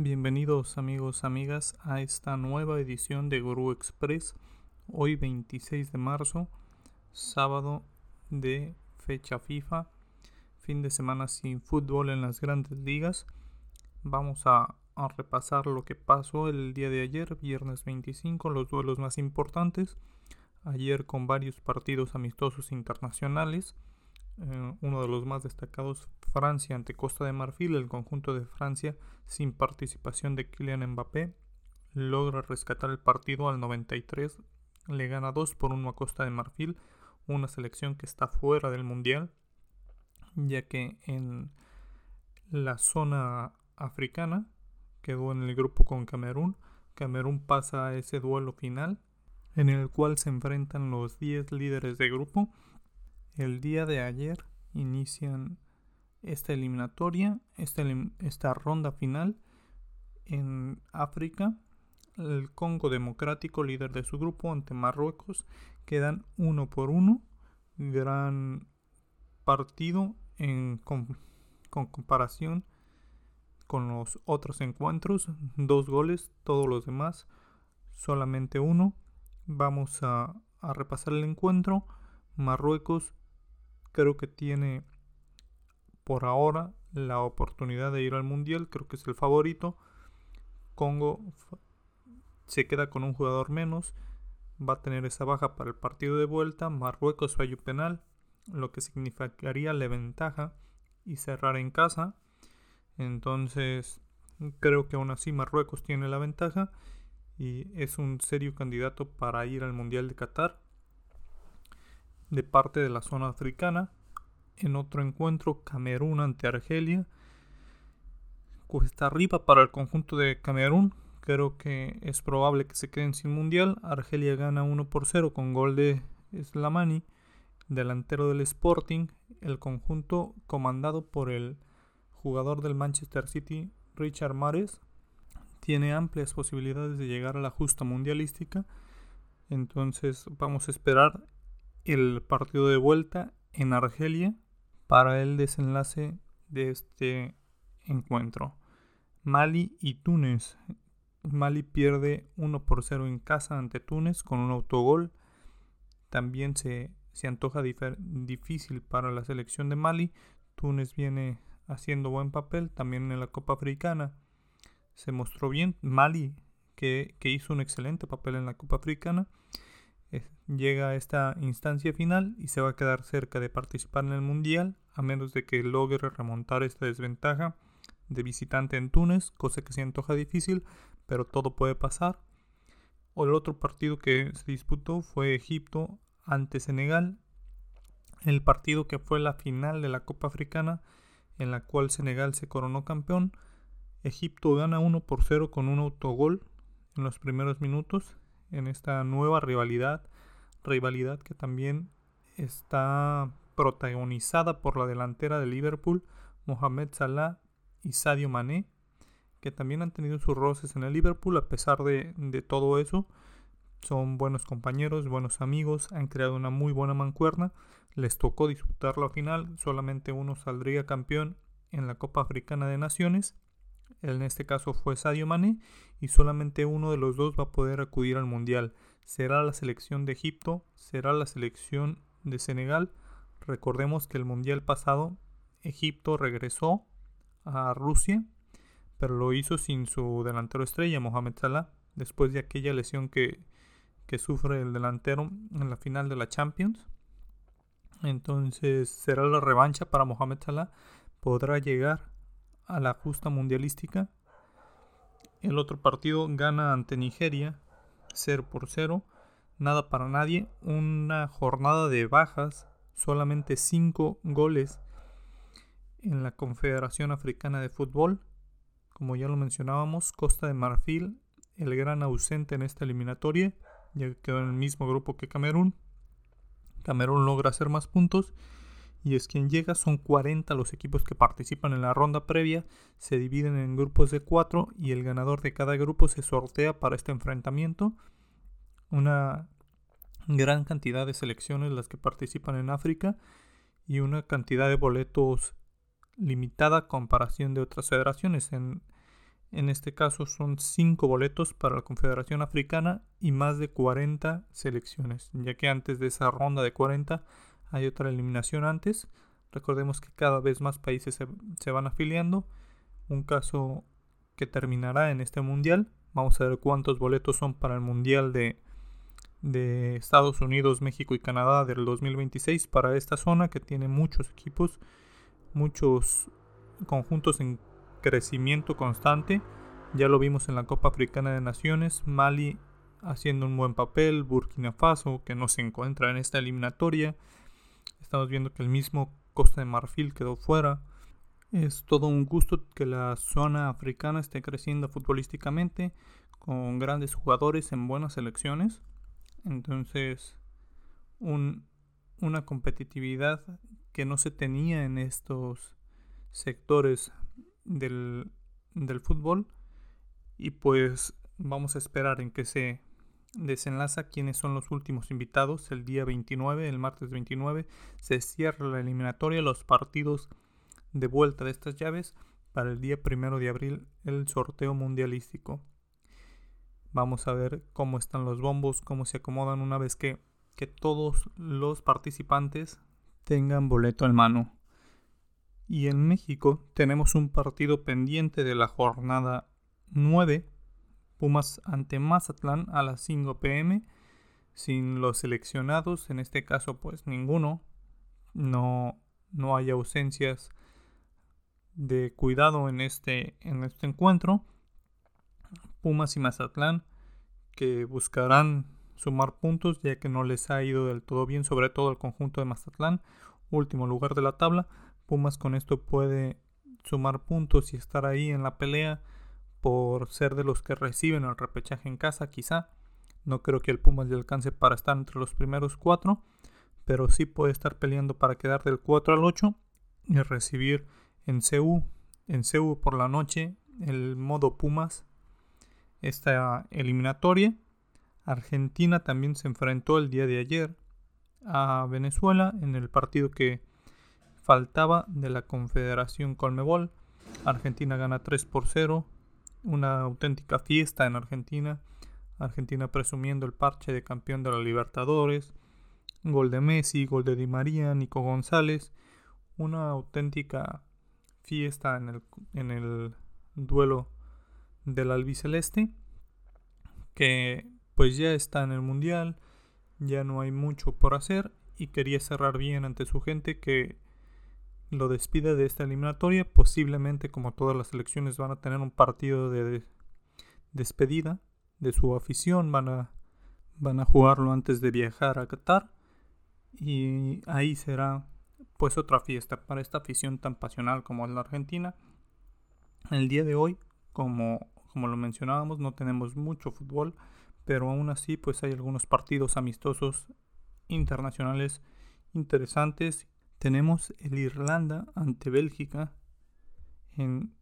Bienvenidos amigos, amigas a esta nueva edición de Guru Express, hoy 26 de marzo, sábado de fecha FIFA, fin de semana sin fútbol en las grandes ligas. Vamos a, a repasar lo que pasó el día de ayer, viernes 25, los duelos más importantes. Ayer con varios partidos amistosos internacionales. Eh, uno de los más destacados, Francia ante Costa de Marfil, el conjunto de Francia sin participación de Kylian Mbappé logra rescatar el partido al 93, le gana 2 por 1 a Costa de Marfil, una selección que está fuera del Mundial, ya que en la zona africana quedó en el grupo con Camerún, Camerún pasa a ese duelo final en el cual se enfrentan los 10 líderes de grupo el día de ayer inician esta eliminatoria, esta, ronda final en África. El Congo Democrático, líder de su grupo, ante Marruecos, quedan uno por uno. Gran partido en, con, con comparación con los otros encuentros. Dos goles, todos los demás, solamente uno. Vamos a, a repasar el encuentro. Marruecos creo que tiene por ahora la oportunidad de ir al mundial, creo que es el favorito. Congo se queda con un jugador menos, va a tener esa baja para el partido de vuelta. Marruecos fallo penal, lo que significaría la ventaja y cerrar en casa. Entonces, creo que aún así Marruecos tiene la ventaja y es un serio candidato para ir al Mundial de Qatar de parte de la zona africana. En otro encuentro, Camerún ante Argelia. Cuesta arriba para el conjunto de Camerún. Creo que es probable que se queden sin mundial. Argelia gana 1 por 0 con gol de Slamani, delantero del Sporting. El conjunto comandado por el jugador del Manchester City, Richard Mares, tiene amplias posibilidades de llegar a la justa mundialística. Entonces vamos a esperar el partido de vuelta en Argelia para el desenlace de este encuentro. Mali y Túnez. Mali pierde 1 por 0 en casa ante Túnez con un autogol. También se, se antoja difícil para la selección de Mali. Túnez viene haciendo buen papel también en la Copa Africana. Se mostró bien. Mali, que, que hizo un excelente papel en la Copa Africana llega a esta instancia final y se va a quedar cerca de participar en el Mundial, a menos de que logre remontar esta desventaja de visitante en Túnez, cosa que se antoja difícil, pero todo puede pasar. O el otro partido que se disputó fue Egipto ante Senegal, el partido que fue la final de la Copa Africana, en la cual Senegal se coronó campeón. Egipto gana 1 por 0 con un autogol en los primeros minutos en esta nueva rivalidad, rivalidad que también está protagonizada por la delantera de Liverpool, Mohamed Salah y Sadio Mané, que también han tenido sus roces en el Liverpool a pesar de, de todo eso. Son buenos compañeros, buenos amigos, han creado una muy buena mancuerna. Les tocó disputar la final, solamente uno saldría campeón en la Copa Africana de Naciones en este caso fue Sadio Mané, y solamente uno de los dos va a poder acudir al Mundial. Será la selección de Egipto, será la selección de Senegal. Recordemos que el Mundial pasado Egipto regresó a Rusia, pero lo hizo sin su delantero estrella, Mohamed Salah, después de aquella lesión que, que sufre el delantero en la final de la Champions. Entonces será la revancha para Mohamed Salah. Podrá llegar a la justa mundialística. El otro partido gana ante Nigeria 0 por 0. Nada para nadie. Una jornada de bajas. Solamente 5 goles en la Confederación Africana de Fútbol. Como ya lo mencionábamos, Costa de Marfil, el gran ausente en esta eliminatoria, ya quedó en el mismo grupo que Camerún. Camerún logra hacer más puntos y es quien llega. Son 40 los equipos que participan en la ronda previa. Se dividen en grupos de 4 y el ganador de cada grupo se sortea para este enfrentamiento. Una gran cantidad de selecciones las que participan en África y una cantidad de boletos limitada a comparación de otras federaciones. En, En este caso son 5 boletos para la Confederación Africana y más de 40 selecciones, ya que antes de esa ronda de 40 hay otra eliminación antes. Recordemos que cada vez más países se, van afiliando. Un caso que terminará en este mundial. Vamos a ver cuántos boletos son para el mundial de, de Estados Unidos, México y Canadá del 2026 para esta zona que tiene muchos equipos, muchos conjuntos en crecimiento constante. Ya lo vimos en la Copa Africana de Naciones, Mali haciendo un buen papel, Burkina Faso que no se encuentra en esta eliminatoria. Estamos viendo que el mismo Costa de Marfil quedó fuera. Es todo un gusto que la zona africana esté creciendo futbolísticamente con grandes jugadores en buenas selecciones. Entonces, una competitividad que no se tenía en estos sectores del, del fútbol. Y pues vamos a esperar en que se desenlaza quiénes son los últimos invitados. El día 29, el martes 29, se cierra la eliminatoria, los partidos de vuelta de estas llaves para el día primero de abril, el sorteo mundialístico. Vamos a ver cómo están los bombos, cómo se acomodan una vez que, que todos los participantes tengan boleto en mano. Y en México tenemos un partido pendiente de la jornada 9, Pumas ante Mazatlán a las 5 pm, sin los seleccionados, en este caso pues ninguno, no, no hay ausencias de cuidado en este, en este encuentro. Pumas y Mazatlán que buscarán sumar puntos ya que no les ha ido del todo bien, sobre todo el conjunto de Mazatlán, último lugar de la tabla. Pumas con esto puede sumar puntos y estar ahí en la pelea por ser de los que reciben el repechaje en casa, quizá. No creo que el Pumas le alcance para estar entre los primeros cuatro, pero sí puede estar peleando para quedar del 4 al 8 y recibir en CU, en CU por la noche, el modo Pumas, esta eliminatoria. Argentina también se enfrentó el día de ayer a Venezuela en el partido que faltaba de la Confederación Colmebol. Argentina gana 3 por 0. Una auténtica fiesta en Argentina. Argentina presumiendo el parche de campeón de la Libertadores. Gol de Messi, gol de Di María, Nico González. Una auténtica fiesta en el, en el duelo del albiceleste que pues ya está en el mundial ya no hay mucho por hacer y quería cerrar bien ante su gente que lo despide de esta eliminatoria posiblemente como todas las elecciones van a tener un partido de despedida de su afición van a van a jugarlo antes de viajar a Qatar y ahí será pues otra fiesta para esta afición tan pasional como es la Argentina. El día de hoy, como, como lo mencionábamos, no tenemos mucho fútbol, pero aún así pues hay algunos partidos amistosos internacionales interesantes. Tenemos el Irlanda ante Bélgica en,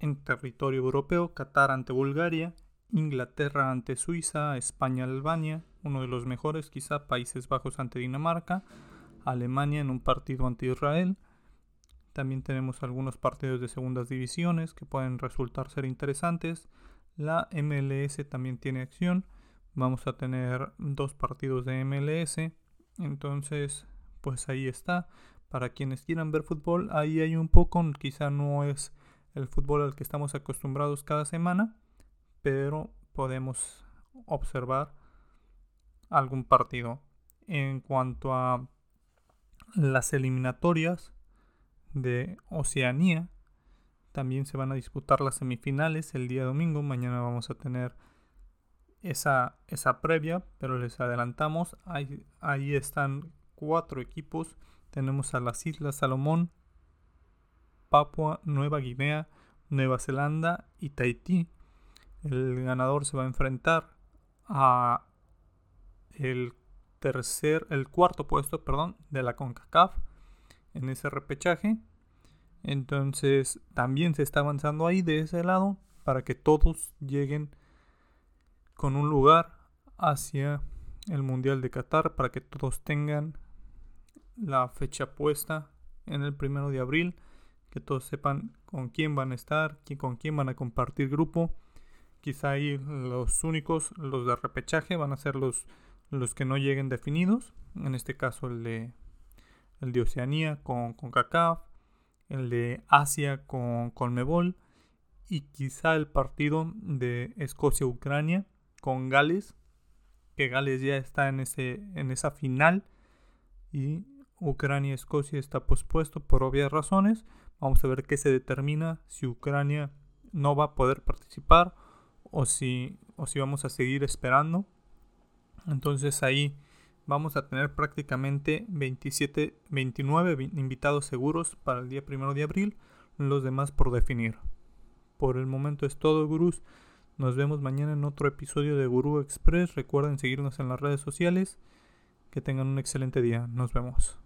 en territorio europeo, Qatar ante Bulgaria, Inglaterra ante Suiza, España Albania, uno de los mejores quizá Países Bajos ante Dinamarca, Alemania en un partido ante Israel. También tenemos algunos partidos de segundas divisiones que pueden resultar ser interesantes. La MLS también tiene acción. Vamos a tener dos partidos de MLS. Entonces, pues ahí está. Para quienes quieran ver fútbol, ahí hay un poco. Quizá no es el fútbol al que estamos acostumbrados cada semana. Pero podemos observar algún partido. En cuanto a las eliminatorias de Oceanía. También se van a disputar las semifinales el día domingo. Mañana vamos a tener esa, esa previa, pero les adelantamos. Ahí, ahí están cuatro equipos. Tenemos a las Islas Salomón, Papua, Nueva Guinea, Nueva Zelanda y Tahití. El ganador se va a enfrentar a el tercer, el cuarto puesto, perdón, de la CONCACAF en ese repechaje. Entonces también se está avanzando ahí de ese lado para que todos lleguen con un lugar hacia el Mundial de Qatar, para que todos tengan la fecha puesta en el primero de abril, que todos sepan con quién van a estar, con quién van a compartir grupo. Quizá ahí los únicos, los de repechaje, van a ser los, los que no lleguen definidos. En este caso el de, el de Oceanía con, con el de Asia con Colmebol y quizá el partido de Escocia-Ucrania con Gales, que Gales ya está en, ese, en esa final y Ucrania-Escocia está pospuesto por obvias razones. Vamos a ver qué se determina si Ucrania no va a poder participar o si, o si vamos a seguir esperando. Entonces ahí vamos a tener prácticamente 27, 29 invitados seguros para el día 1 de abril, los demás por definir. Por el momento es todo, gurús. Nos vemos mañana en otro episodio de Gurú Express. Recuerden seguirnos en las redes sociales. Que tengan un excelente día. Nos vemos.